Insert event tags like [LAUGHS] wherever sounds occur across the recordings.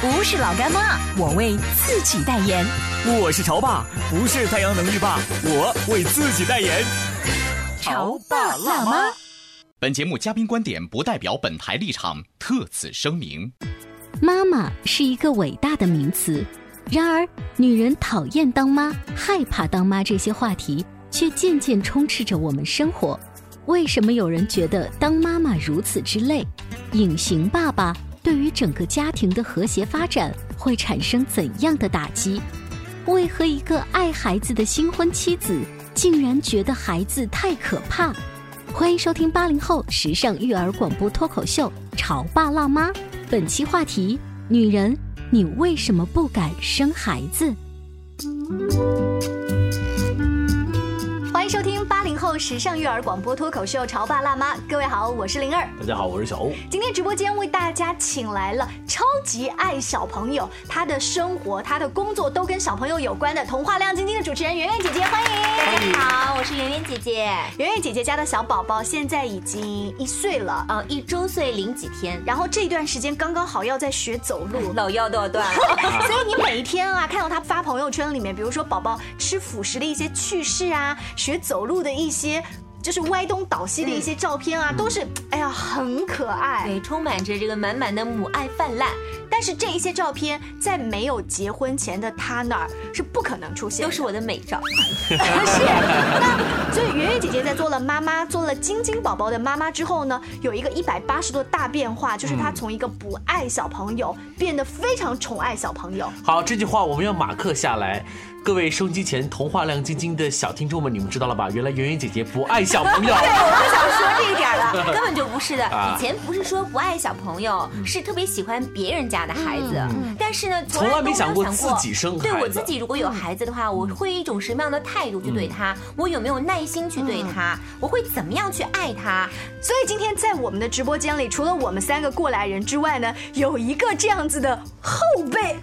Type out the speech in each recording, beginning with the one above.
不是老干妈，我为自己代言。我是潮爸，不是太阳能浴霸，我为自己代言。潮爸辣妈。本节目嘉宾观点不代表本台立场，特此声明。妈妈是一个伟大的名词，然而女人讨厌当妈、害怕当妈这些话题，却渐渐充斥着我们生活。为什么有人觉得当妈妈如此之累？隐形爸爸对于整个家庭的和谐发展会产生怎样的打击？为何一个爱孩子的新婚妻子竟然觉得孩子太可怕？欢迎收听八零后时尚育儿广播脱口秀《潮爸辣妈》，本期话题：女人，你为什么不敢生孩子？时尚育儿广播脱口秀《潮爸辣妈》，各位好，我是灵儿。大家好，我是小欧。今天直播间为大家请来了超级爱小朋友，他的生活、他的工作都跟小朋友有关的童话亮晶晶的主持人圆圆姐姐，欢迎！大家好，我是圆圆姐姐。圆圆姐姐家的小宝宝现在已经一岁了，呃，一周岁零几天，然后这段时间刚刚好要在学走路，[LAUGHS] 老腰都要断了。[LAUGHS] 所以你每一天啊，看到他发朋友圈里面，比如说宝宝吃辅食的一些趣事啊，学走路的一些。就是歪东倒西的一些照片啊，都是哎呀很可爱，对，充满着这个满满的母爱泛滥。但是这一些照片在没有结婚前的他那儿是不可能出现，都是我的美照。[LAUGHS] [LAUGHS] 是，那所以圆圆姐姐在做了妈妈，做了晶晶宝宝的妈妈之后呢，有一个一百八十度大变化，就是她从一个不爱小朋友变得非常宠爱小朋友。好，这句话我们要马克下来。各位收机前童话亮晶晶的小听众们，你们知道了吧？原来圆圆姐姐不爱小朋友。对，我就想说这一点了，[LAUGHS] 根本就不是的。以前不是说不爱小朋友，是特别喜欢别人家的孩子。但是呢，从来没想过自己生。对我自己如果有孩子的话，我会以一种什么样的态度去对他？我有没有耐心去对他？我会怎么样去爱他？所以今天在我们的直播间里，除了我们三个过来人之外呢，有一个这样子的后辈，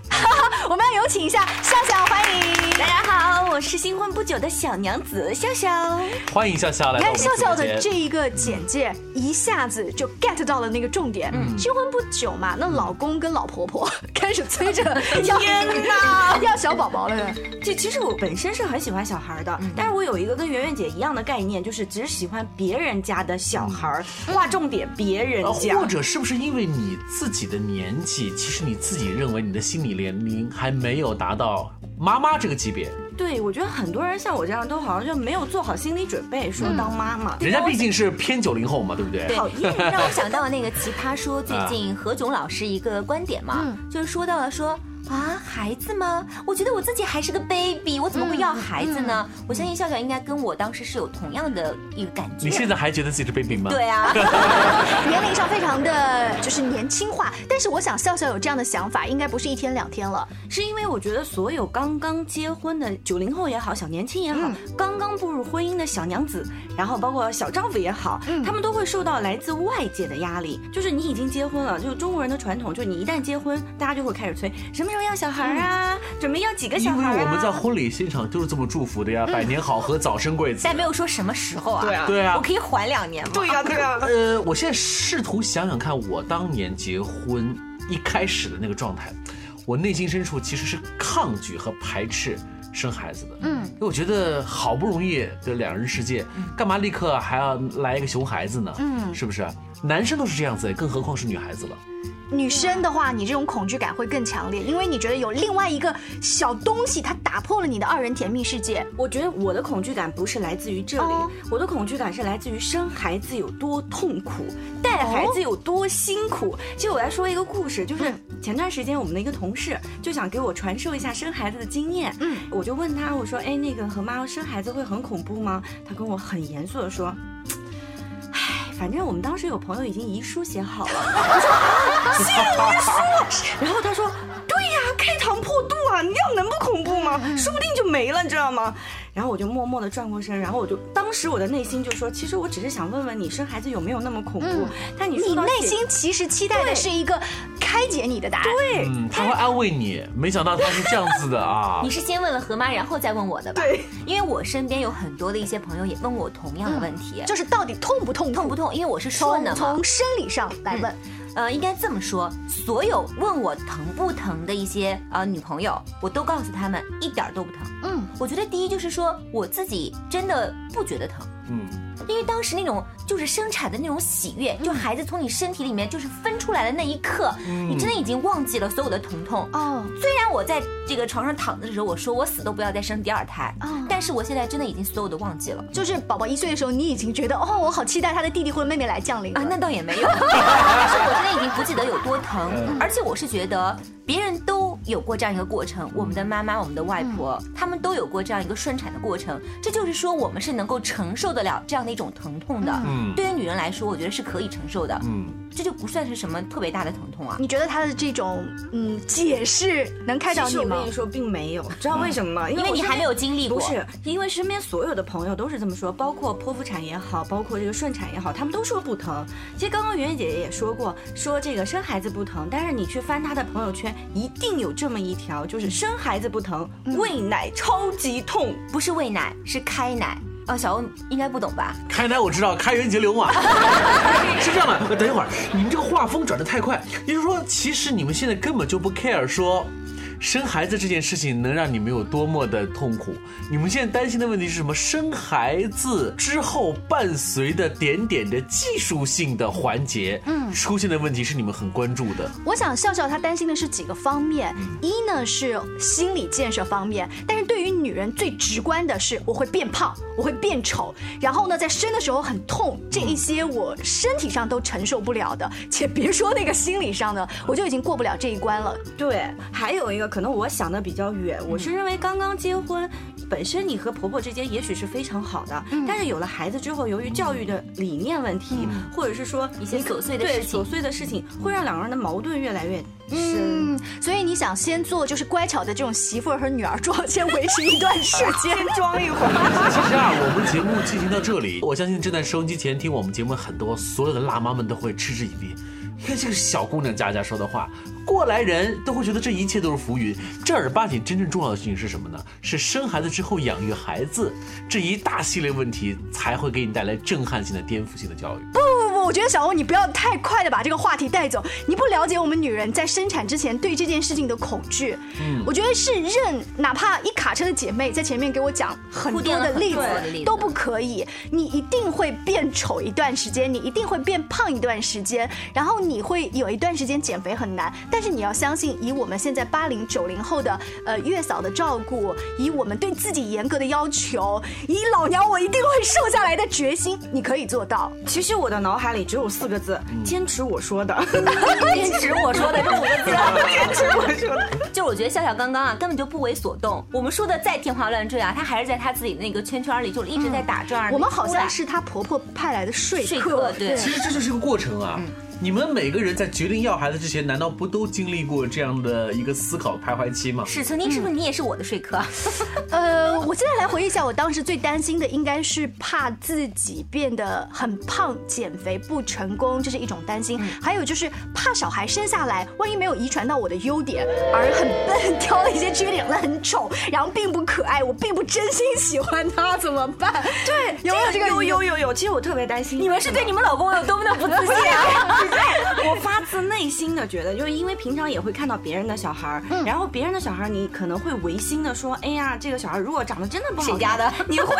我们要有请一下笑笑，欢迎。大家好，我是新婚不久的小娘子笑笑。欢迎笑笑来。你看笑笑的这一个简介，一下子就 get 到了那个重点。嗯，新婚不久嘛，那老公跟老婆婆 [LAUGHS] 开始催着 [LAUGHS] 要，天哪，[LAUGHS] 要小宝宝了。这其实我本身是很喜欢小孩的，但是我有一个跟圆圆姐一样的概念，就是只喜欢别人家的小孩，划重点别人家。或者是不是因为你自己的年纪，其实你自己认为你的心理年龄还没有达到妈妈这个级别？对，我觉得很多人像我这样都好像就没有做好心理准备，说当妈妈。人家毕竟是偏九零后嘛，对不对？讨厌，[LAUGHS] 让我想到那个奇葩说最近何炅老师一个观点嘛，就是说到了说。啊，孩子吗？我觉得我自己还是个 baby，我怎么会要孩子呢？我相信笑笑应该跟我当时是有同样的一个感觉。你现在还觉得自己是 baby 吗？对啊，[LAUGHS] 年龄上非常的就是年轻化，但是我想笑笑有这样的想法，应该不是一天两天了，是因为我觉得所有刚刚结婚的九零后也好，小年轻也好，刚刚步入婚姻的小娘子，然后包括小丈夫也好，他们都会受到来自外界的压力。就是你已经结婚了，就是中国人的传统，就是你一旦结婚，大家就会开始催什么。要小孩啊，准备要几个小孩？因为我们在婚礼现场就是这么祝福的呀，百年好合，早生贵子。但没有说什么时候啊？对啊，对啊，我可以缓两年吗？对呀，对呀。呃，我现在试图想想看，我当年结婚一开始的那个状态，我内心深处其实是抗拒和排斥生孩子的。嗯，因为我觉得好不容易的两人世界，干嘛立刻还要来一个熊孩子呢？嗯，是不是？男生都是这样子，更何况是女孩子了。女生的话，你这种恐惧感会更强烈，因为你觉得有另外一个小东西，它打破了你的二人甜蜜世界。我觉得我的恐惧感不是来自于这里，哦我的恐惧感是来自于生孩子有多痛苦，带孩子有多辛苦。其实我来说一个故事，就是前段时间我们的一个同事就想给我传授一下生孩子的经验，嗯，我就问他，我说，哎，那个和妈妈生孩子会很恐怖吗？他跟我很严肃的说。唉，反正我们当时有朋友已经遗书写好了，[LAUGHS] [LAUGHS] 我说，然后他说，对呀，开膛破肚啊，你要能不恐怖吗？说不定就没了，你知道吗？然后我就默默的转过身，然后我就当时我的内心就说，其实我只是想问问你生孩子有没有那么恐怖，但你说到写内心其实期待的是一个开解你的答案。对，他会安慰你，没想到他是这样子的啊你。是先问了何妈，然后再问我的吧？对，因为我身边有很多的一些朋友也问我同样的问题，就是到底痛不痛？痛不痛？因为我是顺从的嘛。从生理上来问，呃，应该这么说，所有问我疼不疼的一些呃女朋友，我都告诉他们一点儿都不疼。嗯，我觉得第一就是说我自己真的不觉得疼。嗯，因为当时那种就是生产的那种喜悦，就孩子从你身体里面就是分出来的那一刻，你真的已经忘记了所有的疼痛。哦，虽然我在这个床上躺着的时候，我说我死都不要再生第二胎，哦。但是我现在真的已经所有的忘记了。就是宝宝一岁的时候，你已经觉得哦，我好期待他的弟弟或者妹妹来降临。啊，那倒也没有，[LAUGHS] 但是我真的已经不记得有多疼，而且我是觉得别人都有过这样一个过程，我们的妈妈、我们的外婆，他们都有过这样一个顺产的过程，这就是说我们是能够承受得了这样的一种疼痛的。嗯对于女人来说，我觉得是可以承受的，嗯，这就不算是什么特别大的疼痛啊。你觉得他的这种嗯解释能开导你吗？我跟你说，并没有，知道为什么吗？因为你还没有经历过不是，因为身边所有的朋友都是这么说，包括剖腹产也好，包括这个顺产也好，他们都说不疼。其实刚刚圆圆姐姐也说过，说这个生孩子不疼，但是你去翻她的朋友圈，一定有这么一条，就是生孩子不疼，喂奶超级痛。不是喂奶，是开奶。哦，小欧应该不懂吧？开奶我知道，开源节流嘛。[LAUGHS] 是这样的，呃等一会儿，你们这个画风转得太快，也就是说，其实你们现在根本就不 care 说。生孩子这件事情能让你们有多么的痛苦？你们现在担心的问题是什么？生孩子之后伴随的点点的技术性的环节，嗯，出现的问题是你们很关注的。我想笑笑她担心的是几个方面，一呢是心理建设方面，但是对于女人最直观的是我会变胖，我会变丑，然后呢在生的时候很痛，这一些我身体上都承受不了的，且别说那个心理上的，我就已经过不了这一关了。对，还有一个可能我想的比较远，我是认为刚刚结婚，本身你和婆婆之间也许是非常好的，但是有了孩子之后，由于教育的理念问题，或者是说一些琐碎的事情琐碎的事情，会让两个人的矛盾越来越深。嗯，所以你想先做就是乖巧的这种媳妇儿和女儿装，先维持一段时 [LAUGHS] 间。先装一会儿，[LAUGHS] 其实啊，我们节目进行到这里，我相信正在收音机前听我们节目很多所有的辣妈们都会嗤之以鼻。看这个小姑娘佳佳说的话，过来人都会觉得这一切都是浮云。正儿八经真正重要的事情是什么呢？是生孩子之后养育孩子这一大系列问题，才会给你带来震撼性的、颠覆性的教育。不不不，我觉得小欧你不要太快的把这个话题带走，你不了解我们女人在生产之前对这件事情的恐惧。嗯，我觉得是任哪怕一卡车的姐妹在前面给我讲很多的例子都不可以，你一定会变丑一段时间，你一定会变胖一段时间，然后你会有一段时间减肥很难，但是你要相信，以我们现在八零九零后的呃月嫂的照顾，以我们对自己严格的要求，以老娘我一定会瘦下来的决心，你可以做到。其实我的脑海里只有四个字：坚持我说的。[LAUGHS] 坚持我说的这五个字。[LAUGHS] 坚持我说的。就是我觉得笑笑刚刚啊，根本就不为所动。我们说的再天花乱坠啊，她还是在她自己的那个圈圈里，就一直在打转儿。我们好像是她婆婆派来的说说客，客对其实这就是一个过程啊。你们每个人在决定要孩子之前，难道不都经历过这样的一个思考徘徊期吗？是曾经是不是你也是我的说客？[LAUGHS] 呃，我现在来回忆一下，我当时最担心的应该是怕自己变得很胖，减肥不成功，这是一种担心；还有就是怕小孩生下来，万一没有遗传到我的优点，而很笨，挑了一些缺点，很丑，然后并不可爱，我并不真心喜欢他，怎么办？对，有没有这个有有有有，其实我特别担心。你们是对你们老公有多么的不自信啊？[LAUGHS] [LAUGHS] 我发自内心的觉得，就是因为平常也会看到别人的小孩儿，然后别人的小孩儿，你可能会违心的说，哎呀，这个小孩儿如果长得真的不好，谁家的？[LAUGHS] 你会，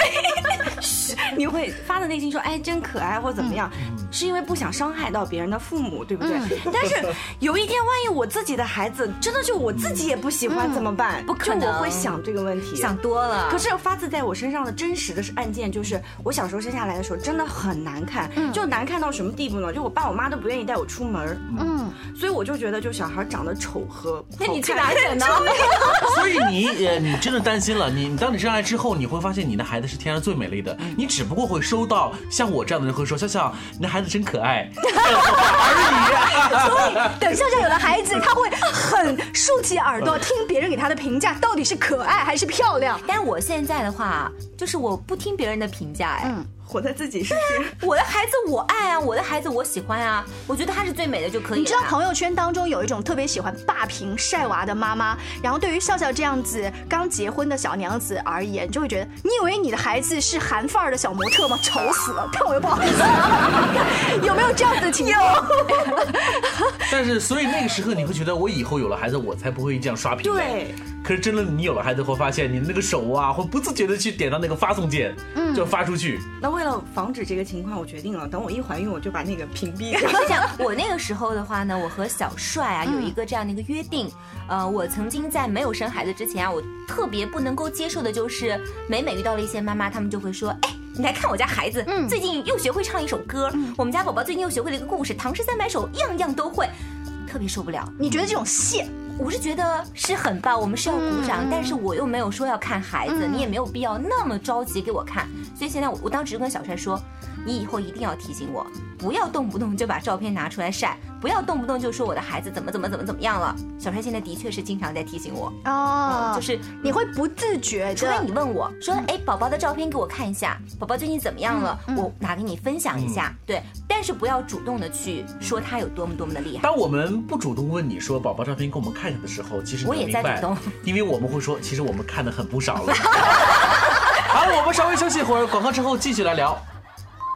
嘘 [LAUGHS] 你会发自内心说，哎，真可爱或怎么样。是因为不想伤害到别人的父母，对不对？但是有一天，万一我自己的孩子真的就我自己也不喜欢怎么办？不可能就我会想这个问题，想多了。可是发自在我身上的真实的案件，就是我小时候生下来的时候真的很难看，就难看到什么地步呢？就我爸我妈都不愿意带我出门，嗯，所以我就觉得就小孩长得丑和那你去哪整呢？[LAUGHS] 所以你呃，你真的担心了。你你当你生下来之后，你会发现你的孩子是天上最美丽的。你只不过会收到像我这样的人会说：“笑笑，你的孩子真可爱。[LAUGHS] ” [LAUGHS] 所以等笑笑有了孩子，他会很竖起耳朵听别人给他的评价，到底是可爱还是漂亮？但我现在的话，就是我不听别人的评价，哎，活在自己世界。[LAUGHS] 我的孩子我爱啊，我的孩子我喜欢啊，我觉得他是最美的就可以了。你知道朋友圈当中有一种特别喜欢霸屏晒娃的妈妈，然后对于笑笑这样子刚结婚的小娘子而言，就会觉得你以为你的孩子是韩范儿的小模特吗？丑死了，看我又不好意思。[LAUGHS] 有没有这样子的情况？[LAUGHS] 但是，所以那个时候你会觉得，我以后有了孩子，我才不会这样刷屏。对。可是真的，你有了孩子，会发现你的那个手啊，会不自觉的去点到那个发送键，嗯，就发出去。那为了防止这个情况，我决定了，等我一怀孕，我就把那个屏蔽。[LAUGHS] 是这样，我那个时候的话呢，我和小帅啊有一个这样的一个约定，呃，我曾经在没有生孩子之前啊，我特别不能够接受的就是，每每遇到了一些妈妈，他们就会说，哎，你来看我家孩子，最近又学会唱一首歌，我们家宝宝最近又学会了一个故事，唐诗三百首，样样都会，特别受不了。你觉得这种线？我是觉得是很棒，我们是要鼓掌，但是我又没有说要看孩子，你也没有必要那么着急给我看，所以现在我我当时就跟小帅说，你以后一定要提醒我，不要动不动就把照片拿出来晒。不要动不动就说我的孩子怎么怎么怎么怎么样了。小帅现在的确是经常在提醒我哦，就是你会不自觉，除非你问我说，哎，宝宝的照片给我看一下，宝宝最近怎么样了，我拿给你分享一下。对，但是不要主动的去说他有多么多么的厉害。当我们不主动问你说宝宝照片给我们看一下的时候，其实我也在主动，因为我们会说，其实我们看的很不少了。[LAUGHS] 好，我们稍微休息一会儿，广告之后继续来聊。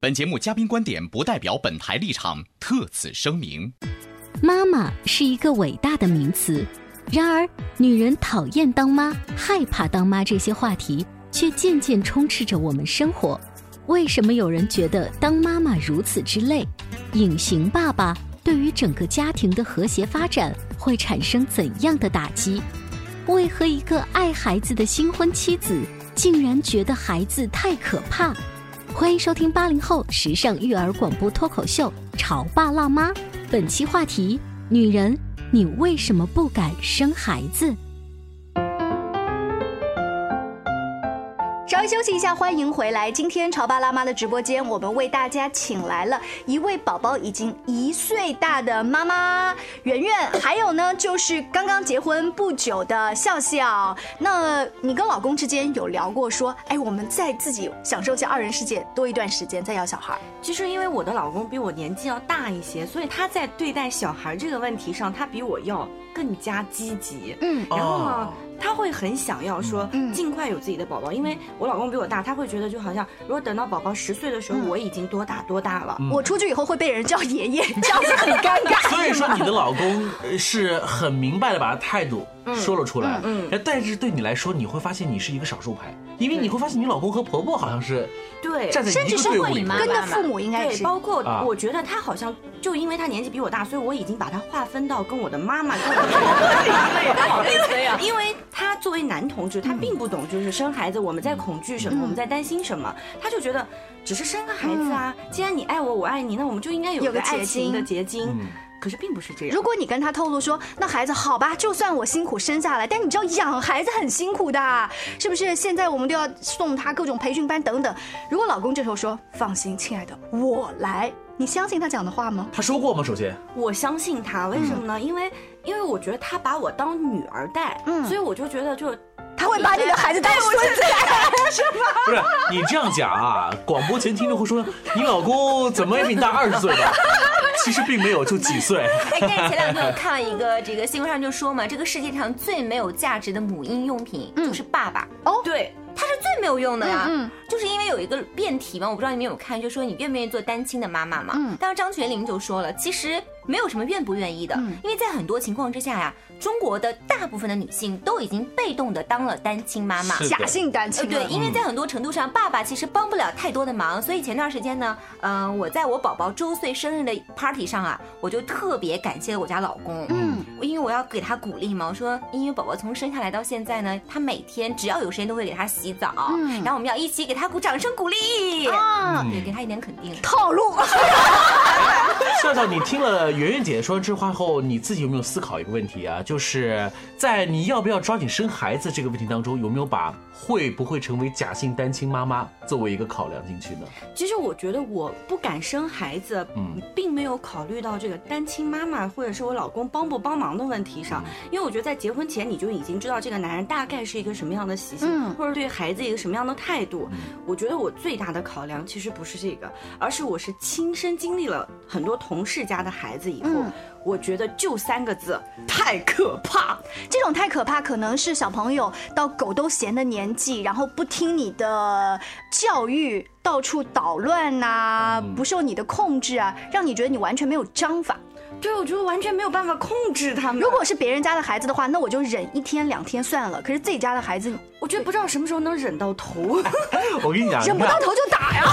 本节目嘉宾观点不代表本台立场，特此声明。妈妈是一个伟大的名词。然而，女人讨厌当妈、害怕当妈这些话题，却渐渐充斥着我们生活。为什么有人觉得当妈妈如此之累？隐形爸爸对于整个家庭的和谐发展会产生怎样的打击？为何一个爱孩子的新婚妻子竟然觉得孩子太可怕？欢迎收听八零后时尚育儿广播脱口秀《潮爸辣妈》，本期话题：女人。你为什么不敢生孩子？稍微休息一下，欢迎回来。今天潮爸辣妈的直播间，我们为大家请来了一位宝宝已经一岁大的妈妈圆圆，还有呢就是刚刚结婚不久的笑笑。那你跟老公之间有聊过说，哎，我们再自己享受一下二人世界多一段时间再要小孩？其实因为我的老公比我年纪要大一些，所以他在对待小孩这个问题上，他比我要更加积极。嗯，然后呢？他会很想要说尽快有自己的宝宝，因为我老公比我大，他会觉得就好像如果等到宝宝十岁的时候，我已经多大多大了，我出去以后会被人叫爷爷，这样子很尴尬。所以说你的老公是很明白的把他态度说了出来，嗯，但是对你来说，你会发现你是一个少数派，因为你会发现你老公和婆婆好像是对站在一个队伍里面，跟着父母应该是，包括我觉得他好像就因为他年纪比我大，所以我已经把他划分到跟我的妈妈跟我，[LAUGHS] 因为。他作为男同志，他并不懂，就是生孩子我们在恐惧什么，我们在担心什么，他就觉得只是生个孩子啊。既然你爱我，我爱你，那我们就应该有个爱情的结晶。可是并不是这样。如果你跟他透露说，那孩子好吧，就算我辛苦生下来，但你知道养孩子很辛苦的，是不是？现在我们都要送他各种培训班等等。如果老公这时候说，放心，亲爱的，我来，你相信他讲的话吗？他说过吗？首先，我相信他，为什么呢？因为因为我觉得他把我当女儿带，嗯，所以我就觉得就他会把你的孩子当孙子，是吗？不是你这样讲啊，广播前听众会说，你老公怎么也比你大二十岁吧？其实并没有，就几岁。哎，[LAUGHS] 但是前两天我看了一个这个新闻上就说嘛，这个世界上最没有价值的母婴用品就是爸爸。哦，对，他是最没有用的呀。嗯，就是因为有一个辩题嘛，我不知道你们有看，就说你愿不愿意做单亲的妈妈嘛？嗯，当时张泉灵就说了，其实没有什么愿不愿意的，因为在很多情况之下呀，中国的大部分的女性都已经被动的当了单亲妈妈，假性单亲。对，因为在很多程度上，爸爸其实帮不了太多的忙，所以前段时间呢，嗯，我在我宝宝周岁生日的 party 上啊，我就特别感谢我家老公，嗯，因为我要给他鼓励嘛，我说，因为宝宝从生下来到现在呢，他每天只要有时间都会给他洗澡，嗯，然后我们要一起给他鼓掌声鼓励，啊，对，给他一点肯定，套路。[LAUGHS] 笑笑，你听了圆圆姐姐说完这话后，你自己有没有思考一个问题啊？就是在你要不要抓紧生孩子这个问题当中，有没有把会不会成为假性单亲妈妈作为一个考量进去呢？其实我觉得我不敢生孩子，嗯，并没有考虑到这个单亲妈妈或者是我老公帮不帮忙的问题上，因为我觉得在结婚前你就已经知道这个男人大概是一个什么样的习性，或者对孩子一个什么样的态度。我觉得我最大的考量其实不是这个，而是我是亲身经历了很多同事家的孩子以后，我觉得就三个字，太可怕。这种太可怕，可能是小朋友到狗都嫌的年纪，然后不听你的教育，到处捣乱呐，不受你的控制啊，让你觉得你完全没有章法。对，我觉得完全没有办法控制他们。如果是别人家的孩子的话，那我就忍一天两天算了。可是自己家的孩子，我觉得不知道什么时候能忍到头。[LAUGHS] 我跟你讲，忍不到头就打呀。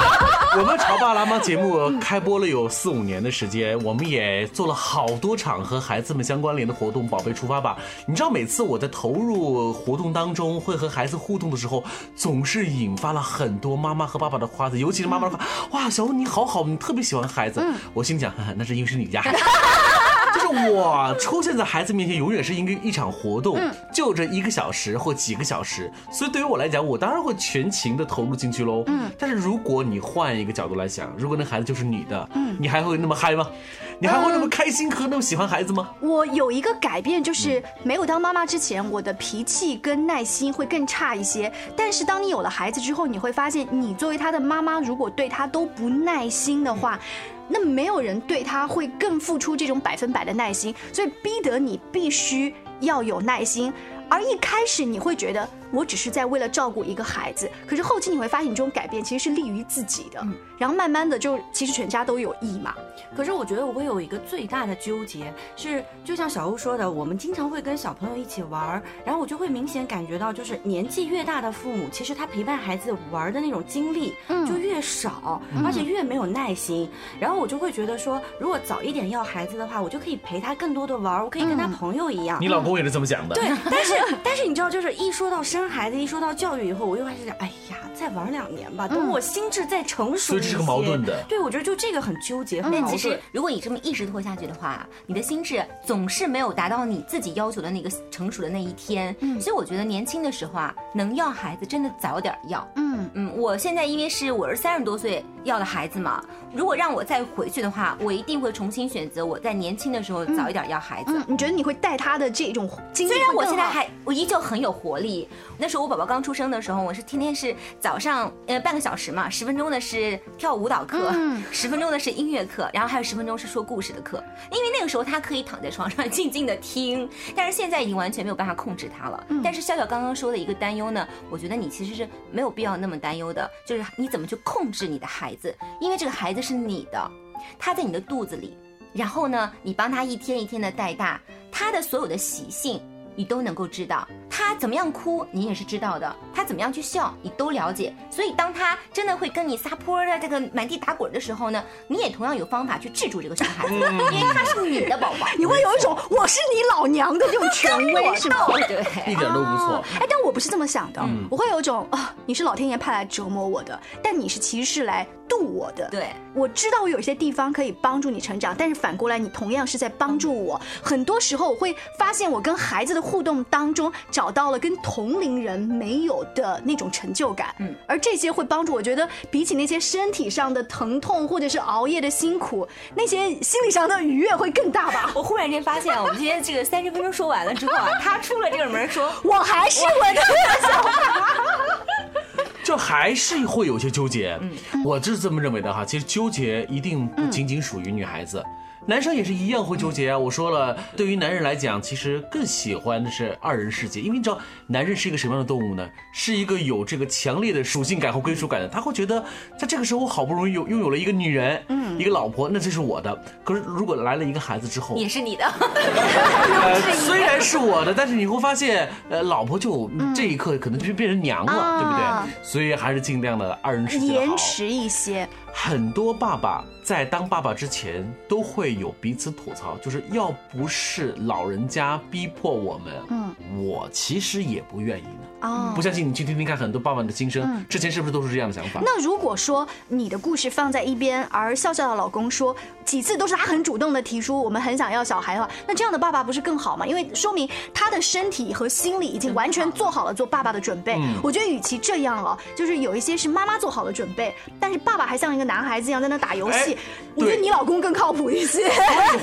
[LAUGHS] 我们潮爸辣妈节目开播了有四五年的时间，我们也做了好多场和孩子们相关联的活动。宝贝出发吧！你知道每次我在投入活动当中，会和孩子互动的时候，总是引发了很多妈妈和爸爸的夸赞，尤其是妈妈的话，哇，小欧你好好，你特别喜欢孩子。我心想，[LAUGHS] 那是因为是你家。[LAUGHS] 就是我出现在孩子面前，永远是一个一场活动，就这一个小时或几个小时，所以对于我来讲，我当然会全情的投入进去喽。嗯，但是如果你换一个角度来想，如果那孩子就是你的，嗯，你还会那么嗨吗？你还会那么开心和那么喜欢孩子吗？我有一个改变，就是没有当妈妈之前，我的脾气跟耐心会更差一些。但是当你有了孩子之后，你会发现，你作为他的妈妈，如果对他都不耐心的话。那没有人对他会更付出这种百分百的耐心，所以逼得你必须要有耐心。而一开始你会觉得我只是在为了照顾一个孩子，可是后期你会发现，你这种改变其实是利于自己的。然后慢慢的就其实全家都有益嘛。可是我觉得我会有一个最大的纠结是，就像小欧说的，我们经常会跟小朋友一起玩，然后我就会明显感觉到，就是年纪越大的父母，其实他陪伴孩子玩的那种精力就越少，而且越没有耐心。然后我就会觉得说，如果早一点要孩子的话，我就可以陪他更多的玩，我可以跟他朋友一样。你老公也是这么讲的。对，但是但是你知道，就是一说到生孩子，一说到教育以后，我又开始想，哎呀，再玩两年吧，等我心智再成熟所以这是个矛盾的。对，我觉得就这个很纠结，很矛盾。其实如果你这么一直拖下去的话，你的心智总是没有达到你自己要求的那个成熟的那一天。嗯，所以我觉得年轻的时候啊，能要孩子真的早点要。嗯嗯，我现在因为是我是三十多岁要的孩子嘛，如果让我再回去的话，我一定会重新选择我在年轻的时候早一点要孩子。嗯，你觉得你会带他的这种经历？虽然我现在还我依旧很有活力。那时候我宝宝刚出生的时候，我是天天是早上呃半个小时嘛，十分钟的是跳舞蹈课，十分钟的是音乐课，然后还有十分钟是说故事的课。因为那个时候他可以躺在床上静静的听，但是现在已经完全没有办法控制他了。但是笑笑刚刚说的一个担忧呢，我觉得你其实是没有必要那么担忧的，就是你怎么去控制你的孩子，因为这个孩子是你的，他在你的肚子里，然后呢，你帮他一天一天的带大，他的所有的习性你都能够知道，他他怎么样哭，你也是知道的；他怎么样去笑，你都了解。所以当他真的会跟你撒泼的这个满地打滚的时候呢，你也同样有方法去制住这个小孩子，因为他是你的宝宝。你会有一种我是你老娘的这种权威，是吗？对，一点都不错。哎，但我不是这么想的，我会有一种啊，你是老天爷派来折磨我的，但你是其实是来渡我的。对，我知道我有些地方可以帮助你成长，但是反过来你同样是在帮助我。很多时候我会发现，我跟孩子的互动当中找到了跟同龄人没有的那种成就感。嗯，而这些会帮助我觉得，比起那些身体上的疼痛或者是熬夜的辛苦，那些心理上的愉悦会更大吧。[LAUGHS] 我忽然间发现，我们今天这个三十分钟说完了之后啊，他出了这个门说，我还是我的小孩。[LAUGHS] 就还是会有些纠结，嗯我就是这么认为的哈。其实纠结一定不仅仅属于女孩子。男生也是一样会纠结啊！我说了，对于男人来讲，其实更喜欢的是二人世界，因为你知道，男人是一个什么样的动物呢？是一个有这个强烈的属性感和归属感的。他会觉得，在这个时候，我好不容易有拥有了一个女人，嗯，一个老婆，那这是我的。可是如果来了一个孩子之后，也是你的。呃，虽然是我的，但是你会发现，呃，老婆就这一刻可能就变成娘了，对不对？所以还是尽量的二人世界延迟一些。很多爸爸在当爸爸之前都会有彼此吐槽，就是要不是老人家逼迫我们，嗯，我其实也不愿意呢。哦，不相信你去听听看很多爸爸的心声，之前是不是都是这样的想法？那如果说你的故事放在一边，而笑笑的老公说几次都是他很主动的提出我们很想要小孩的话，那这样的爸爸不是更好吗？因为说明他的身体和心理已经完全做好了做爸爸的准备。我觉得与其这样哦，就是有一些是妈妈做好了准备，但是爸爸还像一个。男孩子一样在那打游戏，我觉得你老公更靠谱一些。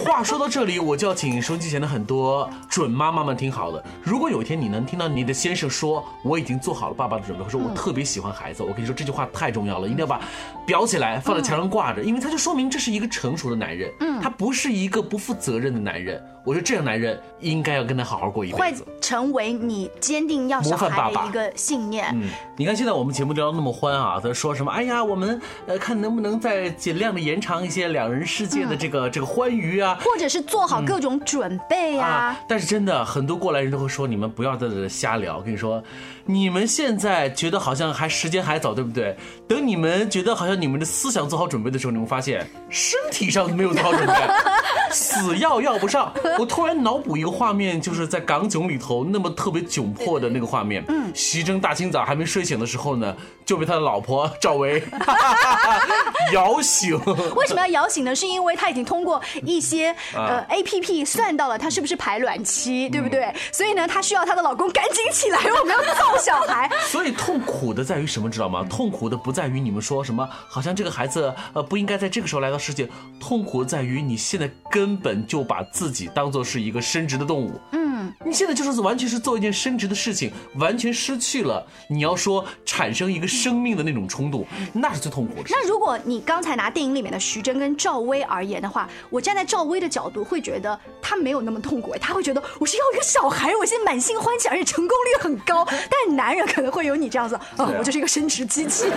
话说到这里，我就要请收机前的很多准妈妈们听好了。如果有一天你能听到你的先生说我已经做好了爸爸的准备，或者说我特别喜欢孩子，我跟你说这句话太重要了，一定要把裱起来放在墙上挂着，因为他就说明这是一个成熟的男人，嗯，他不是一个不负责任的男人。我觉得这样男人应该要跟他好好过一辈子，会成为你坚定要小孩的一个信念。嗯，你看现在我们节目聊得那么欢啊，他说什么？哎呀，我们呃看能不能再尽量的延长一些两人世界的这个这个欢愉啊，或者是做好各种准备啊。但是真的很多过来人都会说，你们不要在这瞎聊。我跟你说，你们现在觉得好像还时间还早，对不对？等你们觉得好像你们的思想做好准备的时候，你会发现身体上没有做好准备。[LAUGHS] 死要要不上，我突然脑补一个画面，就是在港囧里头那么特别窘迫的那个画面。嗯，徐峥大清早还没睡醒的时候呢，就被他的老婆赵薇 [LAUGHS] 摇醒。为什么要摇醒呢？是因为他已经通过一些呃 A P P 算到了他是不是排卵期，对不对？所以呢，他需要他的老公赶紧起来，我们要造小孩。[LAUGHS] 所以痛苦的在于什么，知道吗？痛苦的不在于你们说什么，好像这个孩子呃不应该在这个时候来到世界。痛苦在于你现在。根本就把自己当做是一个生殖的动物。嗯，你现在就是完全是做一件生殖的事情，完全失去了你要说产生一个生命的那种冲动，那是最痛苦的。那如果你刚才拿电影里面的徐峥跟赵薇而言的话，我站在赵薇的角度会觉得她没有那么痛苦，她会觉得我是要一个小孩，我现在满心欢喜，而且成功率很高。但 [LAUGHS] 男人可能会有你这样子，啊，我就是一个生殖机器。是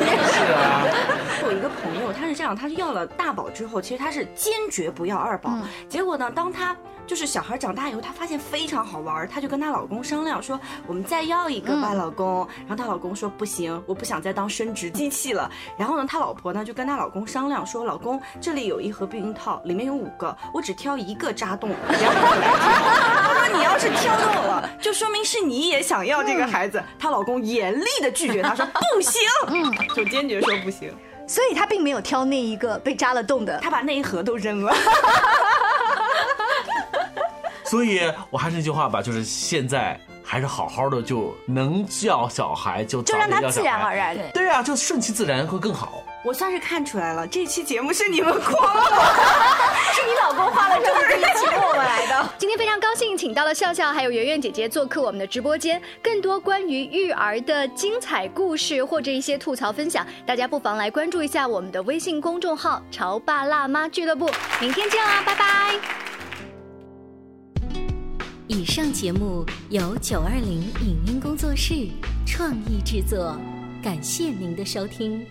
啊，[LAUGHS] 我一个朋友，他是这样，他是要了大宝之后，其实他是坚决不要二宝。结果呢？当他就是小孩长大以后，他发现非常好玩，他就跟她老公商量说：“我们再要一个吧，老公。”然后她老公说：“不行，我不想再当生殖机器了。”然后呢，她老婆呢就跟她老公商量说：“老公，这里有一盒避孕套，里面有五个，我只挑一个扎洞。”然后她 [LAUGHS] 说：“你要是挑中了，就说明是你也想要这个孩子。”她老公严厉的拒绝她说：“不行，嗯，就坚决说不行。”所以他并没有挑那一个被扎了洞的，他把那一盒都扔了。[LAUGHS] 所以，我还是那句话吧，就是现在还是好好的，就能叫小孩就就让他自然而然，对啊，就顺其自然会更好。我算是看出来了，这期节目是你们夸的，[LAUGHS] 是你老公花了这么多力气请我们来的。[LAUGHS] 今天非常高兴，请到了笑笑还有圆圆姐姐做客我们的直播间。更多关于育儿的精彩故事或者一些吐槽分享，大家不妨来关注一下我们的微信公众号“潮爸辣妈俱乐部”。明天见啦，拜拜。以上节目由九二零影音工作室创意制作，感谢您的收听。